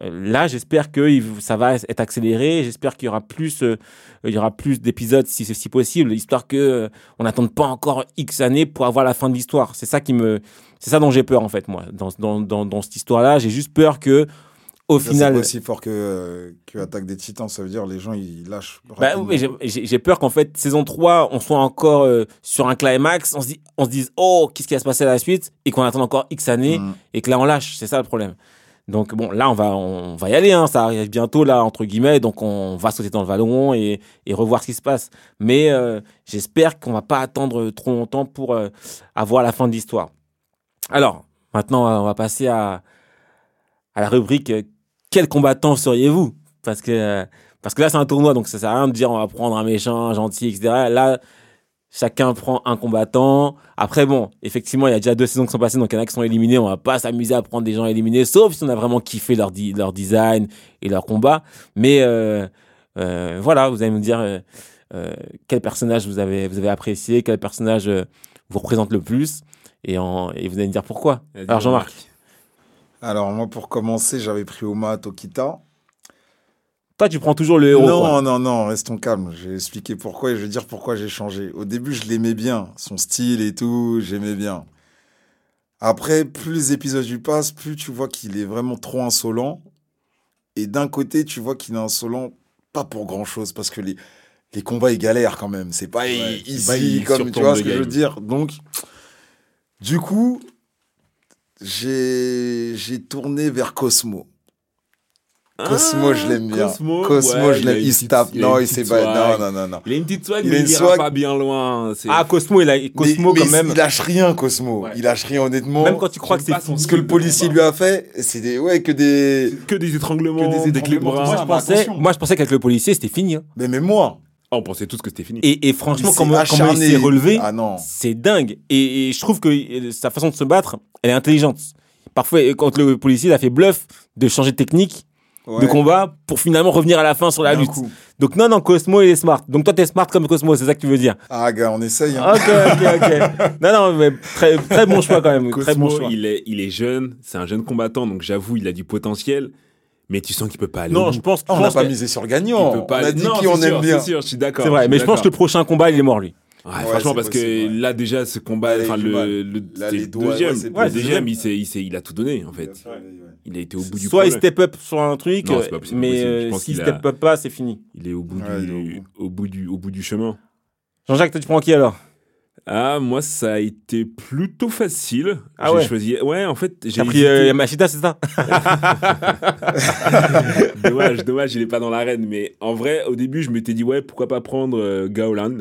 Euh, Là, j'espère que ça va être accéléré. J'espère qu'il y aura plus, euh, il y aura plus d'épisodes si c'est si possible, histoire que euh, on n'attende pas encore X années pour avoir la fin de l'histoire. C'est ça qui me, c'est ça dont j'ai peur en fait moi. Dans dans dans, dans cette histoire-là, j'ai juste peur que au Ça, final, C'est pas aussi fort que, euh, que Attaque des Titans. Ça veut dire les gens, ils lâchent. Bah, oui, j'ai- peur qu'en fait, saison 3, on soit encore euh, sur un climax, on se, dit, on se dise, oh, qu'est-ce qui va se passer à la suite, et qu'on attende encore X années, Mm. et que là, on lâche. C'est ça le problème. Donc, bon, là, on va, on va y aller, hein, ça arrive bientôt, là, entre guillemets, donc on va sauter dans le ballon et, et revoir ce qui se passe. Mais euh, j'espère qu'on va pas attendre trop longtemps pour euh, avoir la fin de l'histoire. Alors, maintenant, on va passer à, à la rubrique euh, Quel combattant seriez-vous? Parce que. parce que là, c'est un tournoi, donc ça sert à rien de dire on va prendre un méchant, un gentil, etc. Là, chacun prend un combattant. Après, bon, effectivement, il y a déjà deux saisons qui sont passées, donc il y en a qui sont éliminés. On va pas s'amuser à prendre des gens éliminés, sauf si on a vraiment kiffé leur, di- leur design et leur combat. Mais euh, euh, voilà, vous allez me dire euh, quel personnage vous avez, vous avez apprécié, quel personnage vous représente le plus, et, en, et vous allez me dire pourquoi. Alors, Jean-Marc, Alors, moi, pour commencer, j'avais pris Oma Tokita. toi, tu prends toujours le héros. non, quoi. non, non, restons calmes. Je vais expliquer pourquoi et je vais dire pourquoi j'ai changé. Au début, je l'aimais bien, son style et tout, j'aimais bien. Après, plus les épisodes lui passent, plus tu vois qu'il est vraiment trop insolent. Et d'un côté, tu vois qu'il est insolent, pas pour grand chose, parce que les, les combats, ils galèrent quand même. C'est pas Ouais, ici, il comme tu vois ce que je veux dire. Donc, du coup, j'ai j'ai tourné vers Cosmo. Cosmo, je l'aime bien. Ah, Cosmo, Cosmo, ouais, je il l'aime. Il petite- se tape. il Non, il s'est pas. Non, non, non, non. Il a une petite swag, Il mais il ira swag. pas bien loin. Ah, Cosmo, il a, Cosmo mais, quand mais même. il lâche rien, Cosmo. Ouais. Il lâche rien, honnêtement. Même quand tu crois que c'est Ce que le policier lui a fait, c'est des, ouais, que des. Que des étranglements, Que des étranglements, bras. Moi, je pensais, moi, je pensais qu'avec le policier, c'était fini. hein. Mais même moi. Ah, on pensait tous que c'était fini. Et, et franchement, il comment, comment il s'est relevé, Ah c'est dingue. Et, et je trouve que euh, sa façon de se battre, elle est intelligente. Parfois, euh, quand le policier il a fait bluff de changer de technique, de combat pour finalement revenir à la fin sur la lutte. Donc non, non, Cosmo il est smart. Donc toi t'es smart comme Cosmo, c'est ça que tu veux dire Ah gars, on essaye. Hein. Ok, ok, ok. non, non, mais très, très bon choix quand même. Cosmo, très bon choix. Il est, il est jeune, c'est un jeune combattant, donc j'avoue, il a du potentiel. Mais tu sens qu'il peut pas aller. Non, au je pense, on je n'a pense pas misé sur le gagnant. Il peut pas on a aller- dit Non, qui on sûr, aime bien. C'est sûr, je suis d'accord. C'est vrai, mais je pense que le prochain combat il est mort lui. Ouais, Ouais, franchement, parce possible, que ouais. là, déjà, ce combat, enfin, le, le, Là, c'est les le doigts, deuxième, ouais, c'est le deuxième, il, a tout donné, en fait. Il a été au bout du Soit il step up sur un truc, Non, c'est pas possible, mais s'il step a- up pas, c'est fini. Il est au bout, du, au bout du, au bout du chemin. Jean-Jacques, tu prends qui alors? Ah, moi, ça a été plutôt facile. Ah j'ai ouais choisi. Ouais, en fait, j'ai. Pris euh, Yamashita, c'est ça dommage, dommage, il est pas dans l'arène. Mais en vrai, au début, je m'étais dit, ouais, pourquoi pas prendre euh, Gaolan,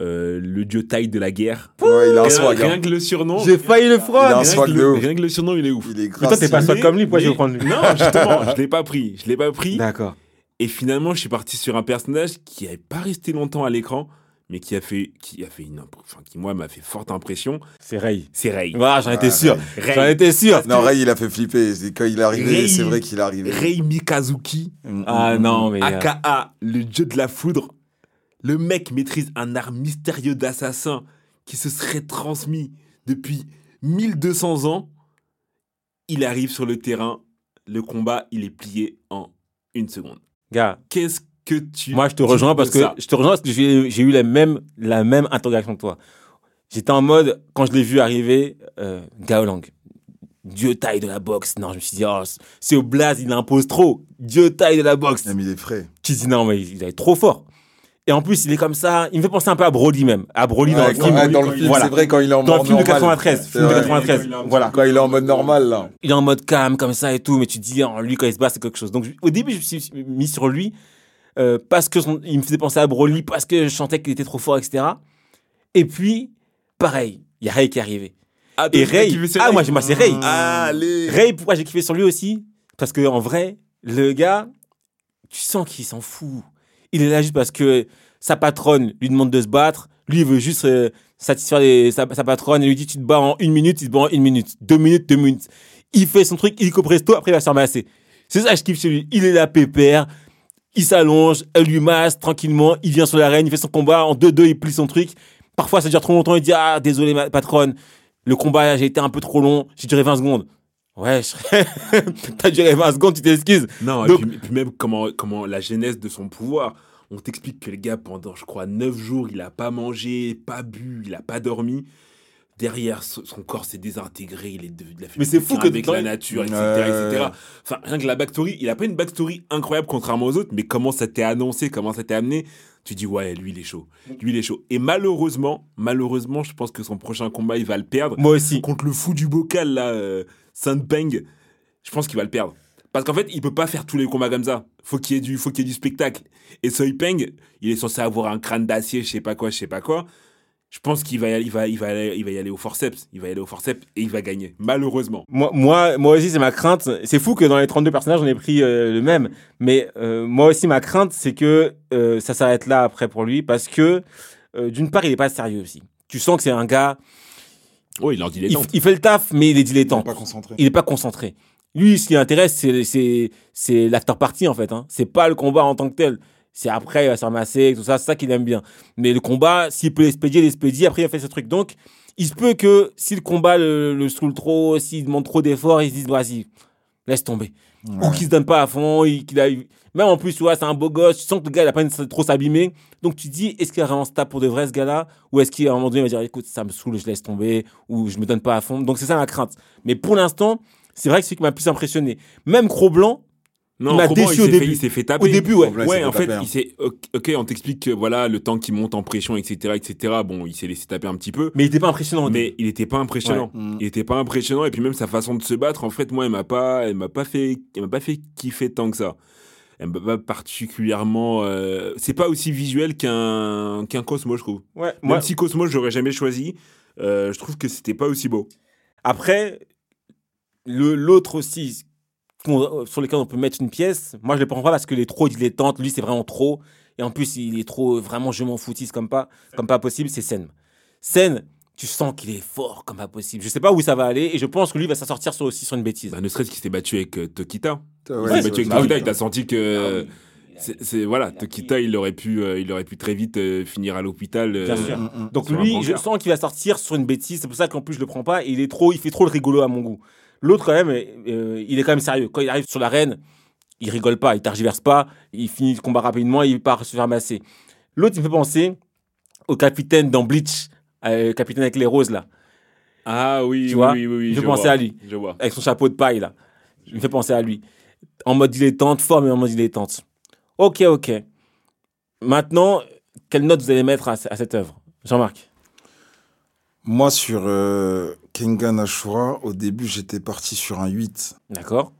euh, le dieu taille de la guerre. Ouais, il a un Rien, swag. rien hein. que le surnom. J'ai failli le Il a prendre un rien, swag que de le, ouf. rien que le surnom, il est ouf. Il est Mais grave. toi t'es pas Mais- swag comme lui, pourquoi je vais mais- prendre lui? Non, justement, je l'ai pas pris. Je l'ai pas pris. D'accord. Et finalement, je suis parti sur un personnage qui n'avait pas resté longtemps à l'écran, mais qui a fait, qui a fait une, enfin, qui moi m'a fait forte impression. C'est Ray. C'est Ray. Voilà, j'en étais sûr. J'en étais sûr. Non, Ray, il a fait flipper. C'est Quand il est arrivé, Ray- c'est vrai qu'il est arrivé. Ray Mikazuki, Ah non, mais. euh, aka le dieu de la foudre. Le mec maîtrise un art mystérieux d'assassin qui se serait transmis depuis 1200 ans. Il arrive sur le terrain, le combat, il est plié en une seconde. Gars, Qu'est-ce que tu. moi je te rejoins parce que ça je te rejoins parce que j'ai j'ai eu la même la même interrogation que toi. J'étais en mode quand je l'ai vu arriver, euh, Gaolang, Dieu taille de la boxe. Non, je me suis dit oh, c'est au blaze, il impose trop. Dieu taille de la boxe. Non, mais il est frais. Tu dis non mais il est trop fort. Et en plus il est comme ça, il me fait penser un peu à Broly même, à Broly dans Ouais, le quand- film. ouais, dans le film, Voilà. c'est vrai quand il est en Dans le mode film de normal. 93, C'est film de vrai. 93. Voilà. Quand il est en mode normal, là. il est en mode calme comme ça et tout, mais tu te dis, oh, lui, quand il se bat, c'est quelque chose. Donc, au début, je me suis mis sur lui euh, parce que son- il me faisait penser à Broly, parce que je sentais qu'il était trop fort, etc. Et puis, pareil, il y a Ray qui est arrivé. Ah, Et Ray, ah, moi, j'ai- moi, c'est Ray. Allez. Ray, pourquoi j'ai kiffé sur lui aussi? Parce que en vrai, le gars, tu sens qu'il s'en fout. Il est là juste parce que sa patronne lui demande de se battre. Lui, il veut juste euh, satisfaire les- sa, sa patronne et lui dit Tu te bats en une minute, il se bat en une minute. Deux minutes, deux minutes. Il fait son truc, il presto, après il va se faire masser. C'est ça que je kiffe chez lui. Il est là, pépère. Il s'allonge, elle lui masse tranquillement. Il vient sur l'arène, il fait son combat. En 2-2, il plie son truc. Parfois, ça dure trop longtemps. Il dit Ah, désolé, ma patronne. Le combat, j'ai été un peu trop long. J'ai duré 20 secondes. Ouais, je- t'as duré 20 secondes, tu t'excuses. Non, Donc- et puis, puis même comment, comment la genèse de son pouvoir. On t'explique que le gars, pendant, je crois, 9 jours, il a pas mangé, pas bu, il a pas dormi. Derrière, so- son corps s'est désintégré, il, est de, il a fait Mais c'est fou que avec la nature, etc., etc. Enfin, rien que la backstory, il a pas une backstory incroyable contrairement aux autres, mais comment ça t'est annoncé, comment ça t'est amené, tu dis, ouais, lui, il est chaud. Lui, il est chaud. Et malheureusement, malheureusement, je pense que son prochain combat, il va le perdre Moi aussi. contre le fou du bocal, là, euh, Sandpeng, je pense qu'il va le perdre. Parce qu'en fait, il peut pas faire tous les combats comme ça. Faut qu'il y ait du, faut qu'il y ait du spectacle. Et Soy Peng, il est censé avoir un crâne d'acier, je sais pas quoi, je sais pas quoi. Je pense qu'il va, y aller- il va, il va, aller- il va y aller au forceps. Il va y aller au forceps et il va gagner. Malheureusement. Moi, moi, moi aussi, c'est ma crainte. C'est fou que dans les 32 personnages, on ait pris euh, le même. Mais euh, moi aussi, ma crainte, c'est que euh, ça s'arrête là après pour lui. Parce que, euh, d'une part, il est pas sérieux aussi. Tu sens que c'est un gars. Oh, il en dit les Il, temps. il fait le taf, mais il est Il dilettante. est pas concentré. il est pas concentré. Lui, ce qui l'intéresse, c'est, c'est, c'est l'after party, en fait. Hein. C'est pas le combat en tant que tel. C'est après, il va se ramasser, tout ça, c'est ça qu'il aime bien. Mais le combat, s'il peut l'expédier, l'expédie, après, il a fait ce truc. Donc, il se peut que si le combat le, le saoule trop, s'il demande trop d'efforts, il se dise, vas-y, laisse tomber. Ou qu'il se donne pas à fond, il- qu'il a eu- Même en plus, tu vois, c'est un beau gosse, tu sens que le gars, il a pas trop s'abîmer. Donc, tu te dis, est-ce qu'il a vraiment stable pour de vrai, ce gars-là? Ou est-ce qu'à un moment donné, il va dire, écoute, ça me saoule, je laisse tomber, ou je me donne pas à fond. Donc, c'est ça ma crainte. Mais pour l'instant, c'est vrai que c'est ce qui m'a le plus impressionné. Même Gros Blanc, Non, il m'a déçu il au s'est fait- début. il s'est fait au taper. début, ouais. Ouais, en fait, taper, hein. il s'est. Ok, on t'explique que voilà, le temps qu'il monte en pression, etc., etc. Bon, il s'est laissé taper un petit peu. Mais il était pas impressionnant. au Mais il était pas impressionnant. Ouais. Mm. Il était pas impressionnant et puis même sa façon de se battre, en fait, moi, elle m'a pas, elle m'a pas fait, elle m'a pas fait kiffer tant que ça. Elle m'a pas particulièrement. euh, C'est pas aussi visuel qu'un qu'un Cosmo, je trouve. Ouais, Même moi, si Cosmo, j'aurais jamais choisi, euh, je trouve que c'était pas aussi beau. Après, le- l'autre aussi, sur lequel on peut mettre une pièce, moi je le prends pas parce que est trop dilettante. Lui, c'est vraiment trop. Et en plus, il est trop, vraiment, je m'en foutiste comme pas, comme pas possible. C'est Sen. Sen, tu sens qu'il est fort comme pas possible. Je sais pas où ça va aller et je pense que lui va s'en sortir sur, aussi sur une bêtise. Bah, ne serait-ce qu'il s'est battu avec euh, Tokita. Ouais, il s'est battu avec. Tokita et t'as senti que. Ah c'est- c'est voilà, Tokita, il aurait pu, euh, il aurait pu très vite euh, finir à l'hôpital. euh, Bien sûr. Donc lui, je sens qu'il va sortir sur une bêtise. C'est pour ça qu'en plus je le prends pas. Et il est trop, il fait trop le rigolo à mon goût. L'autre quand même, euh, il est quand même sérieux. Quand il arrive sur l'arène, il rigole pas, il targiverse pas, il finit le combat rapidement, il part se faire masser. L'autre, il me fait penser au capitaine dans Bleach, euh, le capitaine avec les roses là, Ah oui, Tu oui, vois, oui, oui, oui, je je à lui. Je vois. avec son chapeau de paille là. Il me fait penser à lui. En mode dilettante, fort mais en mode dilettante. Ok, ok. Maintenant, quelle note vous allez mettre à, à cette œuvre, Jean-Marc Moi, sur euh, Kengan Ashura, au début, j'étais parti sur un 8. D'accord.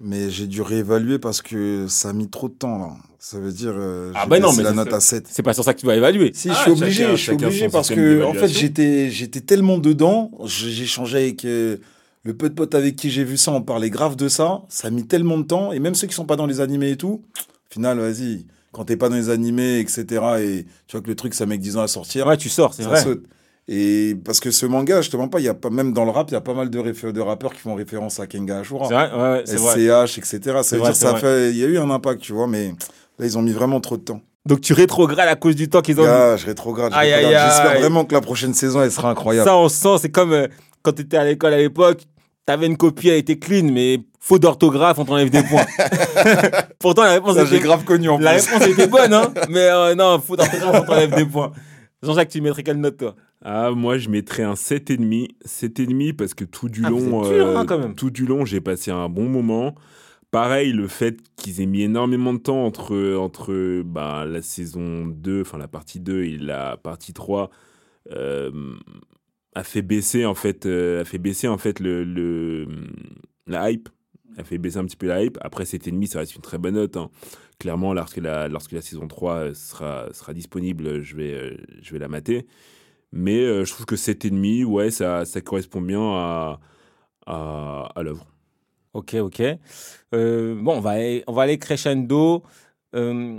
Mais j'ai dû réévaluer parce que ça a mis trop de temps, là. Ça veut dire, euh, Ah bah non, mais la c'est note à 7. C'est pas sur ça que tu vas évaluer. Si, Ah, je suis obligé, chacun- je suis obligé parce que, en fait, j'étais, j'étais tellement dedans. J'ai changé avec euh, le peu de potes avec qui j'ai vu ça, on parlait grave de ça. Ça a mis tellement de temps. Et même ceux qui sont pas dans les animés et tout, au final, vas-y, quand t'es pas dans les animés, etc., et tu vois que le truc, ça met que 10 ans à sortir, Ouais, tu sors, c'est vrai. saute. Et parce que ce manga, je te mens pas, il y a pas, même dans le rap, il y a pas mal de, de rappeurs qui font référence à Kenga Ashura. C'est vrai, ouais, ouais, c'est vrai. SCH, etc. Ça C'est veut vrai, dire ça vrai. fait, il y a eu un impact, tu vois, mais là, ils ont mis vraiment trop de temps. Donc tu rétrogrades à cause du temps qu'ils ont mis. Gars, je rétrograde. je Aïe, aïe, rétrograde. J'espère aïe. vraiment que la prochaine saison, elle sera incroyable. Ça, on sent, c'est comme euh, quand tu étais à l'école à l'époque, t'avais une copie, elle était clean, mais faute d'orthographe, on t'enlève des points. Pourtant, la réponse, Ça, j'ai était, grave connu en la plus. réponse était bonne, hein. Mais euh, non, faute d'orthographe, on t'enlève des points. Jean-Jacques, tu mettrais quelle note, toi? Ah, moi, je mettrais un 7,5. 7,5 parce que tout du Ah, long, dur, euh, hein, quand même. tout du long, j'ai passé un bon moment. Pareil, le fait qu'ils aient mis énormément de temps entre, entre bah, la saison 2, enfin la partie 2 et la partie 3, euh, a fait baisser en fait, euh, a fait baisser en fait le, le- la hype. A fait baisser un petit peu la hype. Après, 7,5, ça reste une très bonne note. hein. Clairement, lorsque la, lorsque la saison 3 euh, sera, sera disponible, je vais, euh, je vais la mater. Mais euh, je trouve que 7,5, ouais, ça, correspond bien à, à, l'œuvre. Ok, ok. Euh, bon, on va, aller, on va aller crescendo. Euh,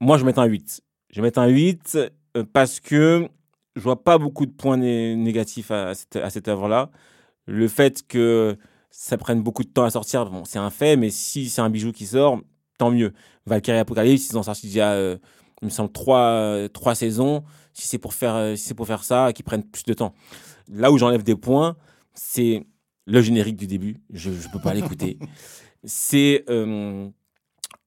moi, je vais mettre un 8. Je vais mettre un 8 euh, parce que je vois pas beaucoup de points né- négatifs à, cette, à cette œuvre-là. Le fait que ça prenne beaucoup de temps à sortir, bon, c'est un fait, mais si c'est un bijou qui sort, tant mieux. Valkyrie Apocalypse, ils ont sorti déjà, il me semble, trois, trois saisons. Si c'est pour faire, euh, si c'est pour faire ça, qu'ils prennent plus de temps. Là où j'enlève des points, c'est le générique du début. Je ne peux pas l'écouter. C'est euh,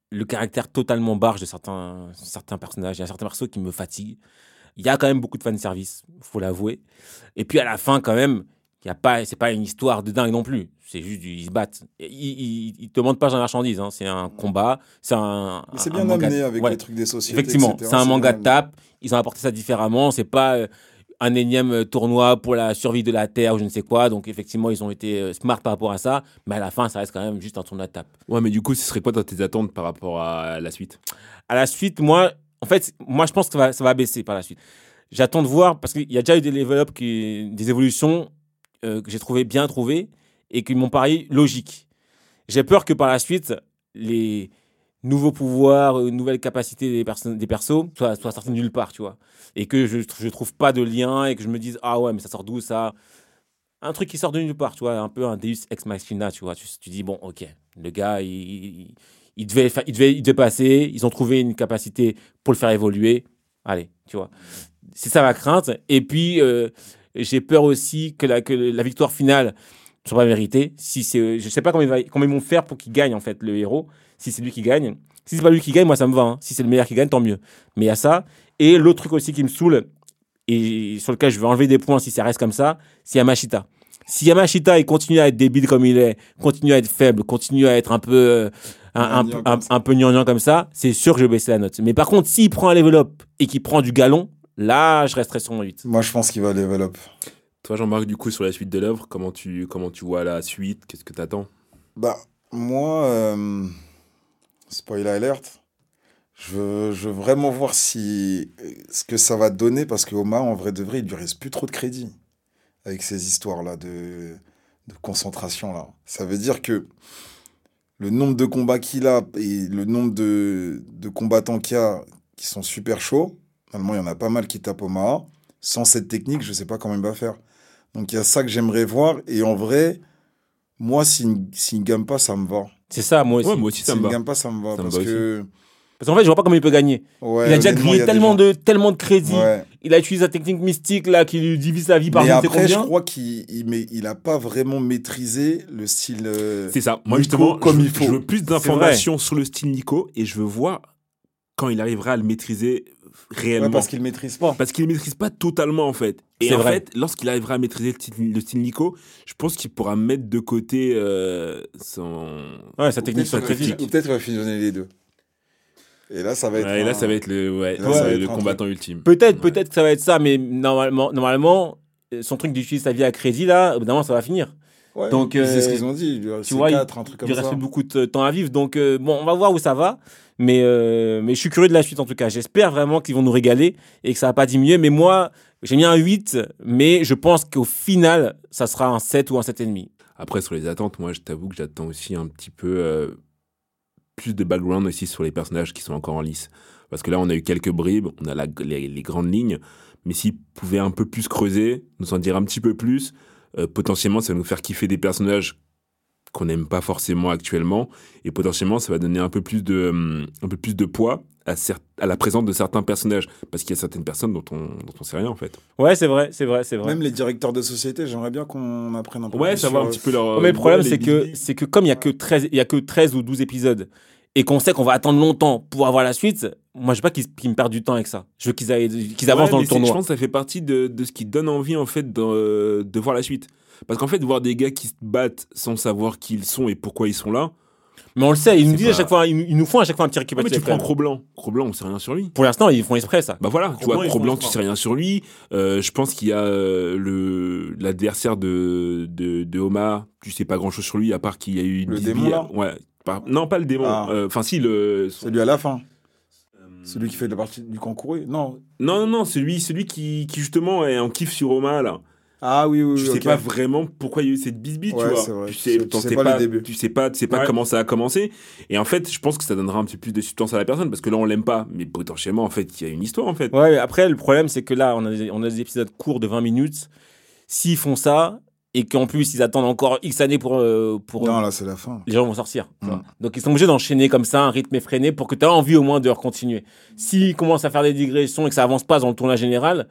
le caractère totalement barge de certains, certains personnages. Il y a certains persos qui me fatiguent. Il y a quand même beaucoup de fanservice, faut l'avouer. Et puis à la fin, quand même, y a pas, c'est pas une histoire de dingue non plus. C'est juste, du- ils se battent. Ils, ils, ils te demandent pas de la marchandise. hein. C'est un combat. C'est un. Mais c'est un bien manga- amené avec Ouais. les trucs des sociétés. Effectivement, c'est un manga de tape. Ils ont apporté ça différemment. C'est pas euh, un énième euh, tournoi pour la survie de la Terre ou je ne sais quoi. Donc, effectivement, ils ont été euh, smart par rapport à ça. Mais à la fin, ça reste quand même juste un tournoi de tape. Ouais, mais du coup, ce serait quoi dans tes attentes par rapport à la suite? À la suite, moi, en fait, moi, je pense que ça va, ça va baisser par la suite. J'attends de voir parce qu'il y a déjà eu des level up, qui, des évolutions euh, que j'ai trouvé bien trouvées et qui m'ont paru logiques. J'ai peur que par la suite, les nouveaux pouvoirs, euh, nouvelles capacités des, perso- des persos soient, soient sortis de nulle part, tu vois. Et que je ne trouve pas de lien et que je me dise, ah ouais, mais ça sort d'où ça? Un truc qui sort de nulle part, tu vois, un peu un Deus Ex Machina, tu vois. Tu, tu dis, bon, ok, le gars, il, il, devait, il, devait, il devait passer, ils ont trouvé une capacité pour le faire évoluer. Allez, tu vois. C'est ça ma crainte. Et puis, euh, j'ai peur aussi que la, que la victoire finale ne soit pas méritée. Si c'est, je sais pas comment, il va- comment ils vont faire pour qu'il gagne, en fait, le héros. Si c'est lui qui gagne. Si c'est pas lui qui gagne, moi, ça me va. hein. Si c'est le meilleur qui gagne, tant mieux. Mais il y a ça. Et l'autre truc aussi qui me saoule, et sur lequel je vais enlever des points si ça reste comme ça, c'est Yamashita. Si Yamashita il continue à être débile comme il est, continue à être faible, continue à être un peu euh, un, un, Gnangnan un, comme ça. un peu gnangnan comme ça, c'est sûr que je vais baisser la note. Mais par contre, s'il prend un level up et qu'il prend du galon, là, je resterai sur mon 8. Moi, je pense qu'il va level up. Toi, Jean-Marc, du coup, sur la suite de l'œuvre, comment tu, comment tu vois la suite? Qu'est-ce que tu attends Bah, moi, euh, spoiler alert, je veux, je veux vraiment voir si ce que ça va donner parce que Omar, en vrai de vrai, il lui reste plus trop de crédit avec ces histoires-là de, de concentration là. Ça veut dire que le nombre de combats qu'il a et le nombre de, de combattants qu'il y a qui sont super chauds, normalement, il y en a pas mal qui tapent Omar. sans cette technique, je sais pas comment il va faire. Donc il y a ça que j'aimerais voir. Et en vrai, moi, s'il ne gagne pas, ça me va. C'est ça, moi aussi. Ouais, moi aussi, ça S'il me ne va. gagne pas, ça me va. Ça me parce va que. Parce qu'en fait, je vois pas comment il peut gagner. Ouais, il a déjà grillé tellement de, tellement de crédits. Ouais. Il a utilisé sa technique mystique là qui lui divise la vie par Mais ne après, je crois qu'il il, mais il a pas vraiment maîtrisé le style. euh, C'est ça. Moi, Nico justement, comme je, il faut. je veux plus d'informations sur le style Nico et je veux voir quand il arrivera à le maîtriser réellement. ouais, parce qu'il maîtrise pas. Parce qu'il ne maîtrise pas totalement en fait. Et en vrai. fait, lorsqu'il arrivera à maîtriser le style, le style Nico, je pense qu'il pourra mettre de côté euh, son. Ouais, sa technique Peut-être va fusionner- ou peut-être qu'il va fusionner les deux. Et là, ça va être. Ouais, et là, un- ça va être le, ouais, Là, ça ça va va être être le combattant ultime. Peut-être, Ouais. peut-être que ça va être ça, mais normalement, normalement, son truc d'utiliser sa vie à crédit là, au bout d'un moment, ça va finir. Ouais, Donc, c'est ce euh, qu'ils ont dit. il lui reste tu vois, il- un truc comme il ça. reste beaucoup de temps à vivre, donc euh, bon, on va voir où ça va. Mais, euh, mais je suis curieux de la suite en tout cas. J'espère vraiment qu'ils vont nous régaler et que ça va pas diminuer. Mais moi, j'ai mis un 8, mais je pense qu'au final, ça sera un 7 ou un 7,5. Après, sur les attentes, moi, je t'avoue que j'attends aussi un petit peu euh, plus de background aussi sur les personnages qui sont encore en lice. Parce que là, on a eu quelques bribes, on a les grandes lignes, mais s'ils pouvaient un peu plus creuser, nous en dire un petit peu plus, euh, potentiellement, ça va nous faire kiffer des personnages qu'on n'aime pas forcément actuellement, et potentiellement, ça va donner un peu plus de, hum, un peu plus de poids à, à la présence de certains personnages, parce qu'il y a certaines personnes dont on, dont on sait rien, en fait. Ouais, c'est vrai, c'est vrai, c'est vrai. Même les directeurs de société, j'aimerais bien qu'on apprenne un peu Ouais, plus savoir un petit peu leur... Ouais, mais le problème, c'est que, c'est que comme il y a que 13, il y a que 13 ou 12 épisodes et qu'on sait qu'on va attendre longtemps pour avoir la suite, moi, je veux pas qu'ils me perdent du temps avec ça. Je veux qu'ils aillent- qu'ils avancent Ouais, dans mais le tournoi. Je pense que ça fait partie de, de ce qui donne envie, en fait, de, de voir la suite. Parce qu'en fait, voir des gars qui se battent sans savoir qui ils sont et pourquoi ils sont là. Mais on le sait, ils nous disent à chaque fois, ils, nous- font à chaque fois un petit Ah, mais tu prends Cro-Blanc. Cro-Blanc, on sait rien sur lui. Pour l'instant, ils font exprès ça. Bah voilà, tu Cro-Blanc, vois, ils Cro-Blanc, tu sais rien sur lui. Euh, je pense qu'il y a euh, le l'adversaire de, de, de Oma, tu sais pas grand-chose sur lui, à part qu'il y a eu... Le démon, là Ouais. non, pas le démon. Ah. Euh, Enfin, si, le... Celui à la fin. Celui qui fait la partie du concours. Non. Non, non, non, celui, celui qui, qui justement est en kiff sur Oma, là. Ah oui, oui, tu sais pas vraiment pourquoi il y a eu cette bisbille, Ouais, tu vois. vrai. Tu sais, sais- tu pas pas, le début. Tu sais pas, tu sais pas Ouais. comment ça a commencé. Et en fait, je pense que ça donnera un petit peu plus de substance à la personne parce que là, on l'aime pas. Mais potentiellement, en fait, il y a une histoire, en fait. Ouais, mais après, le problème, c'est que là, on a, des, on a des épisodes courts de 20 minutes. S'ils font ça et qu'en plus, ils attendent encore X années pour. euh, pour Non, là, c'est la fin. les gens vont sortir. Mm. Donc ils sont obligés d'enchaîner comme ça, un rythme effréné, pour que tu aies envie au moins de continuer. S'ils commencent à faire des digressions et que ça avance pas dans le tournage général,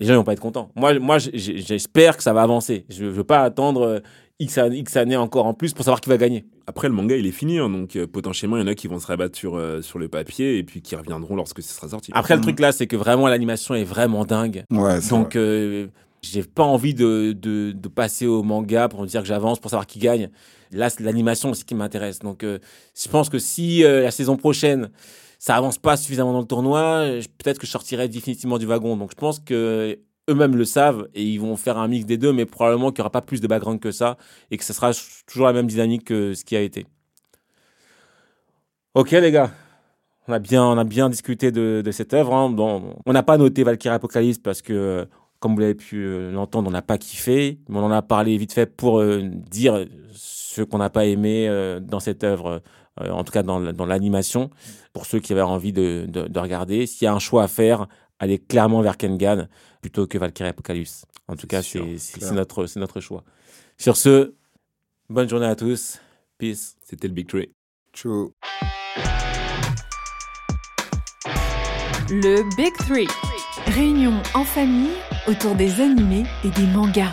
les gens ils vont pas être contents. Moi, moi j'espère que ça va avancer. Je veux pas attendre euh, X, an- X années encore en plus pour savoir qui va gagner. Après, le manga, il est fini. hein, donc, euh, potentiellement, il y en a qui vont se rabattre sur, euh, sur le papier et puis qui reviendront lorsque ce sera sorti. Après, le Mm. truc là, c'est que vraiment l'animation est vraiment dingue. Ouais, Donc, vrai. euh, j'ai pas envie de, de, de passer au manga pour me dire que j'avance, pour savoir qui gagne. Là, c'est l'animation aussi qui m'intéresse. Donc, euh, je pense que si euh, la saison prochaine, ça avance pas suffisamment dans le tournoi, peut-être que je sortirai définitivement du wagon. Donc, je pense que eux-mêmes le savent et ils vont faire un mix des deux, mais probablement qu'il y aura pas plus de background que ça et que ce sera toujours la même dynamique que ce qui a été. Ok, les gars. On a bien, on a bien discuté de, cette œuvre. hein. On n'a pas noté Valkyrie Apocalypse parce que, comme vous l'avez pu euh, l'entendre, on n'a pas kiffé. Mais on en a parlé vite fait pour euh, dire ce qu'on n'a pas aimé euh, dans cette œuvre, euh, en tout cas dans, la- dans l'animation, pour ceux qui avaient envie de, de- de regarder. S'il y a un choix à faire, allez clairement vers Kengan plutôt que Valkyrie Apocalypse. En tout cas, c'est notre, c'est notre choix. Sur ce, bonne journée à tous. Peace. C'était le Big Tree. Ciao. Le Big Three. Réunion en famille autour des animés et des mangas.